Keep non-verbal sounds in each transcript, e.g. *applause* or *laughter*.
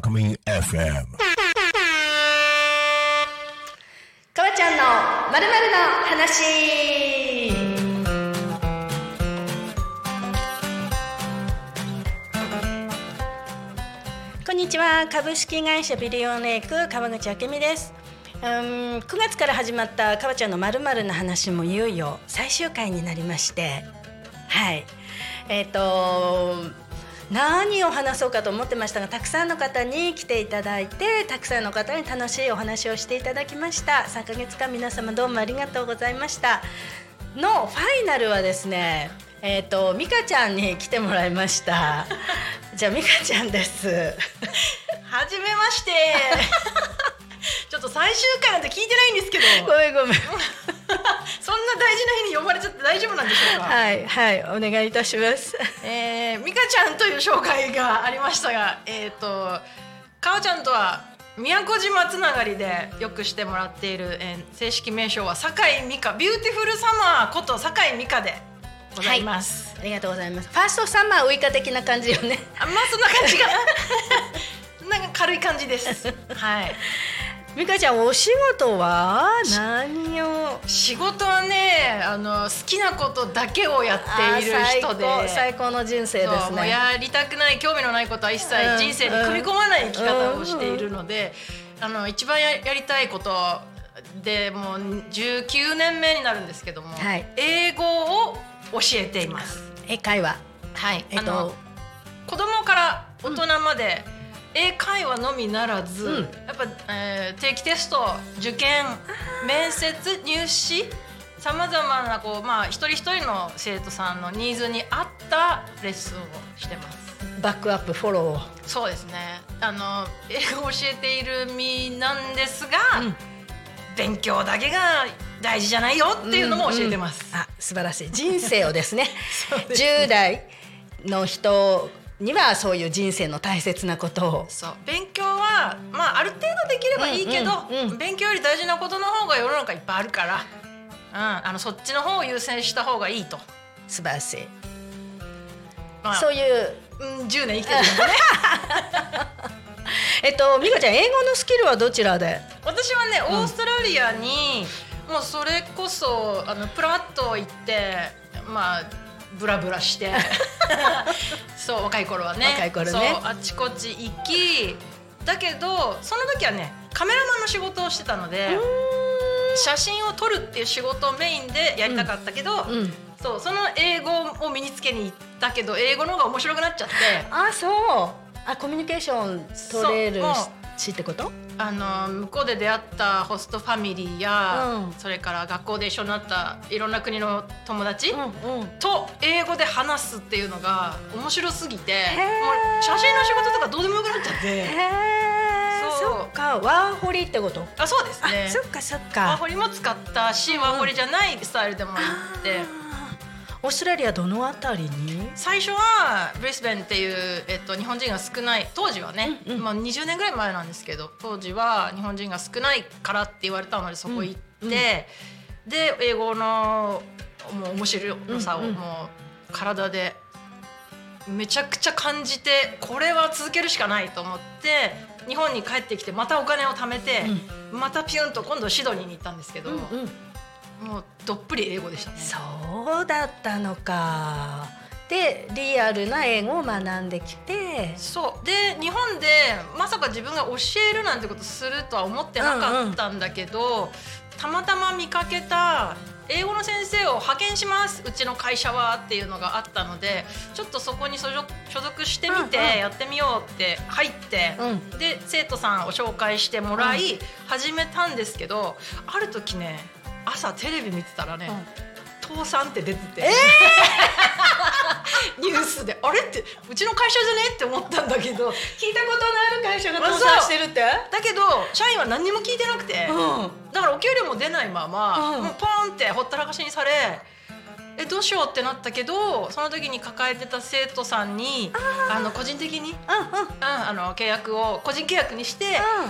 カミ FM. かわちゃんのまるまるの話。こんにちは。株式会社ビリオネーク川口明美です。うん9月から始まったかわちゃんのまるの話もいよいよ最終回になりまして。はい。えっ、と何を話そうかと思ってましたがたくさんの方に来ていただいてたくさんの方に楽しいお話をしていただきました。3ヶ月間皆様どうもありがとうございました。のファイナルはですねえっ、と美香ちゃんに来てもらいました。*laughs* じゃあ美香ちゃんです。はじめまして。*laughs* ちょっと最終回なんて聞いてないんですけど。ごめんごめん *laughs* そんな大事な日に呼ばれちゃって大丈夫なんでしょうか、はいはいお願いいたします。えー、美香ちゃんという紹介がありましたがえっ、とかおちゃんとは宮古島つながりでよくしてもらっている、えー正式名称は酒井美香 Beautiful Summer こと酒井美香でございます、ありがとうございます。ファーストサマーウイカ的な感じよね。あまあそんな感じかな *laughs* なんか軽い感じです。はい美香ちゃんお仕事は？何を？仕事はねあの好きなことだけをやっている人で。最高の人生ですね。やりたくない興味のないことは一切うん人生に組み込まない生き方をしているので、あの一番ややりたいことでもう19年目になるんですけども、はい。英語を教えています。英会話。はい、えっと子供から大人まで、英会話のみならず、うん。やっぱ、えー定期テスト受験面接入試さまざまなこう、まあ、一人一人の生徒さんのニーズに合ったレッスンをしてます。バックアップフォローを。そうですね。あの英語を教えている身なんですが、うん。勉強だけが大事じゃないよっていうのも教えてます。うん。うん。あ素晴らしい。人生をですね。*laughs* ですね。10代の人にはそういう人生の大切なことを。そう。勉強はまあある程度できればいいけど、うんうんうん。勉強より大事なことの方が世の中いっぱいあるから、うん、あのそっちの方を優先した方がいいと、素晴らしい、まあ。そういううん、10年生きてるんでね。*laughs* えっと美香ちゃん英語のスキルはどちらで？私はねオーストラリアに、もうそれこそあのプラッと行ってまあブラブラして *laughs* そう若い頃はね。若い頃ね。そうあちこち行き。だけどその時はねカメラマンの仕事をしてたので写真を撮るっていう仕事をメインでやりたかったけど、うんそうその英語を身につけに行ったけど英語の方が面白くなっちゃって。あそう。あコミュニケーション取れるそうしってこと？あの向こうで出会ったホストファミリーや、うん。それから学校で一緒になったいろんな国の友達、うんうん。と英語で話すっていうのが面白すぎてもうー写真の仕事とかどうでもよくなっちゃって。そっか。ワーホリってこと？あそうですあねそっかそっワーかホリも使ったし、ワーホリじゃないスタイルでも行って。オーストラリアどのあたりに？最初はブリスベンっていう、えっと、日本人が少ない当時はね、うんうん。まあ、20年ぐらい前なんですけど当時は日本人が少ないからって言われたのでそこ行って、うん。うんで英語のもう面白さをうんうんもう体でめちゃくちゃ感じてこれは続けるしかないと思って日本に帰ってきてまたお金を貯めて、またピュンと今度シドニーに行ったんですけど、うんうんもうどっぷり英語でしたね。そうだったのか。でリアルな英語を学んできて。そう。で日本でまさか自分が教えるなんてことするとは思ってなかったんだけど、たまたま見かけた英語の先生を派遣しますうちの会社はっていうのがあったのでちょっとそこに所属所属してみてうんうん。やってみようって入って、うん。で生徒さんを紹介してもらい始めたんですけどある時ね朝テレビ見てたらね、倒産って出てて、ニュースであれってうちの会社じゃねって思ったんだけど聞いたことのある会社が倒産してるって？だけど社員は何にも聞いてなくて、うん。だからお給料も出ないまま、うん。もうポンってほったらかしにされえどうしようってなったけどその時に抱えてた生徒さんにあの個人的に、うん、うん。うんあの契約を個人契約にして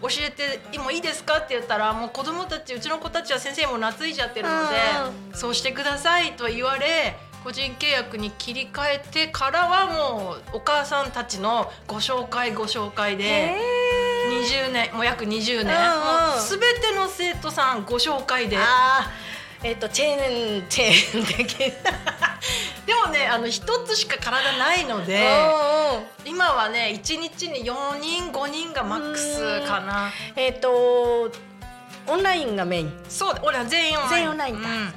うん。教えてもいいですかって言ったらもう子供たちうちの子たちは先生も懐いちゃってるので、そうしてくださいと言われ個人契約に切り替えてからはもうお母さんたちのご紹介ご紹介でへ20年もう約20年、うんうん。もう全ての生徒さんご紹介でえっ、とチェーンチェーン的な。*laughs* でもねあの一つしか体ないので今はね1日に4人5人がマックスかな。えっ、とオンラインがメイン。そう俺は全員オンライン。全員オンラインだ、うん。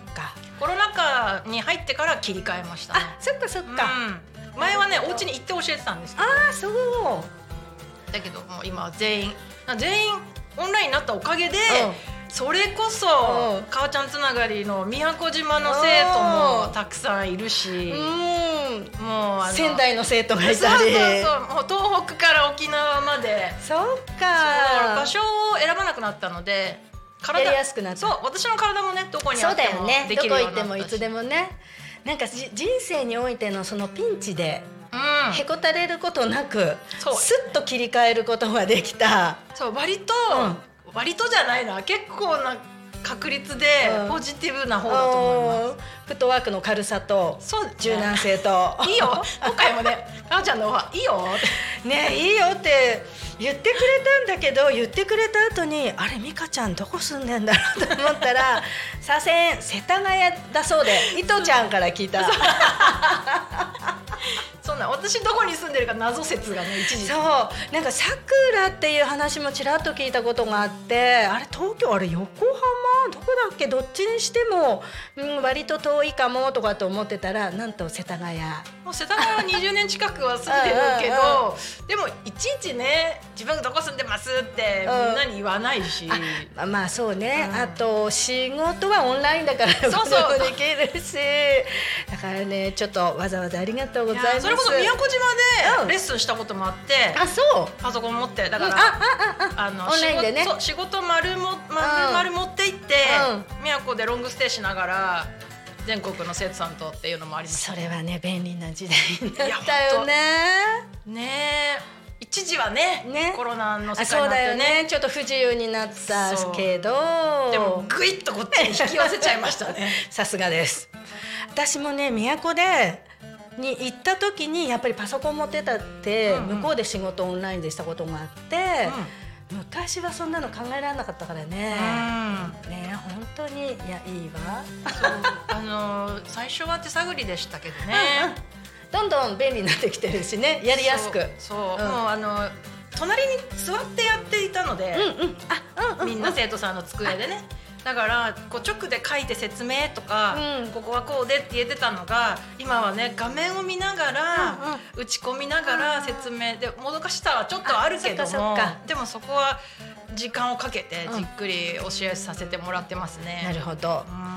コロナ禍に入ってから切り替えました。ね、あそっかそっか、うん、前はねお家に行って教えてたんですけどああそう。だけどもう今は全員全員オンラインになったおかげで、うんそれこそうん。母ちゃんつながりの宮古島の生徒もたくさんいるし、うん。もう仙台の生徒がいたり。そうそうもう東北から沖縄まで。そっだか場所を選ばなくなったのでやりやすくなった。そう私の体もねどこにあってもねでどこ行っきるようになったし。てもいつでもね。なんかじ人生においてのそのピンチでうん。へこたれることなくそう。スッと切り替えることができた。そう割と、う割とじゃないな。結構な確率でうん。ポジティブな方だと思います、うんフットワークの軽さと柔軟性と。*laughs* いいよ。今回もね *laughs* 母ちゃんの方いいよ。ねいいよって言ってくれたんだけど言ってくれた後にあれ美香ちゃんどこ住んでんだろうと思ったら *laughs* 左遷世田谷だそうで伊藤ちゃんから聞いたそんな私どこに住んでるか謎説がね一時。そう。なんかさくらっていう話もちらっと聞いたことがあってあれ東京あれ横浜？どこだっけ？どっちにしても、うん、割と遠いかもとかと思ってたらなんと世田谷。もう世田谷は20年近くは住んでるけ *laughs* うんどでもいちいちね自分がどこ住んでますってみんなに言わないし、あまあそうね、うんあと仕事はオンラインだからそうそうできるしだからね。ちょっとわざわざありがとうございますれこそ宮古う。ん島でレッスンしたこともあって、あそう。パソコン持ってだから、うん。あのオンラインでね。仕事丸も丸丸持って行って、宮古でロングステイしながら全国の生徒さんとっていうのもありましたそれはね便利な時代になったよね。ねえ。一時はねね。コロナの世界になってね。ね。ちょっと不自由になったけど。でもグイッとこっちに引き寄せちゃいましたね。*laughs* さすがです。私もね都でに行った時にやっぱりパソコン持ってたって、向こうで仕事オンラインでしたことがあって、昔はそんなの考えられなかったからね、うん。ね本当にいやいいわ、あの最初は手探りでしたけどね。どんどん便利になってきてるしねやりやすく。そうそううん。もうあの隣に座ってやっていたので、うんうん。あうんうん。みんな生徒さんの机でねだからこう直で書いて説明とか、うん。ここはこうでって言えてたのが今はね画面を見ながら、打ち込みながら説明でもどかしさはちょっとあるけどもでもそこは時間をかけてうん。じっくり教えさせてもらってますね。なるほど。うん。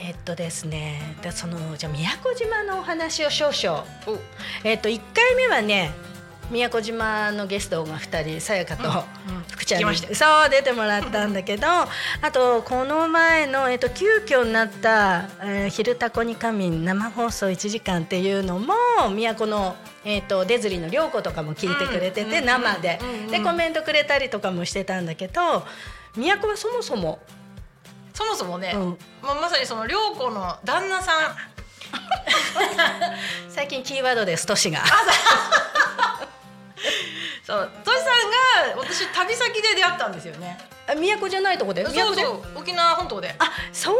えっとですねでそのじゃあ宮古島のお話を少々。お。えっと1回目はね宮古島のゲストが2人さやかとうん福ちゃんに、聞きました。よそう出てもらったんだけどあとこの前の、えっと、急遽になった「えー昼タコに仮眠」生放送1時間っていうのも宮古の、えっと、デズリの涼子とかも聞いてくれてて、うん生で、うんうん。でコメントくれたりとかもしてたんだけど宮古はそもそも、そもそもね、うん。もうまさにその涼子の旦那さん。*laughs* 最近キーワードです年が。そうトシさんが私旅先で出会ったんですよね。あ宮古じゃないとこでそうそう沖縄本島で。あそう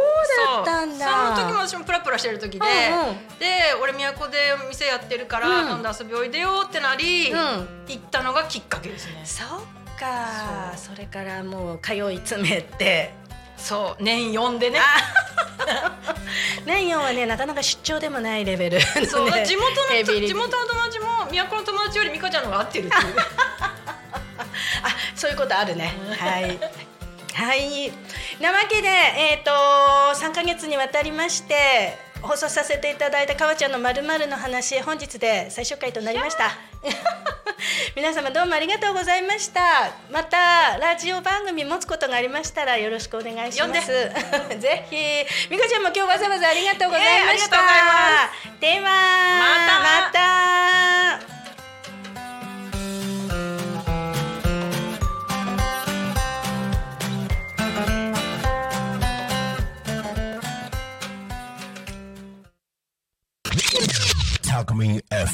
だったんだその時も私もプラプラしてる時で、うんうんで俺宮古で店やってるから、うん今度遊びおいでよってなり、うん行ったのがきっかけですね。そっかそそれからもう通い詰めてそう年4でね。年4はねなかなか出張でもないレベルねそう地元の地元友達も宮古の友達より美香ちゃんの方が合ってるっていう。あそういうことあるねはいはいなわけでえっ、と3ヶ月にわたりまして放送させていただいたかわちゃんのまるの話本日で最終回となりました皆様どうもありがとうございましたまたラジオ番組持つことがありましたらよろしくお願いしますぜひ美香ちゃんも今日わざわざありがとうございました、えー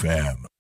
fan.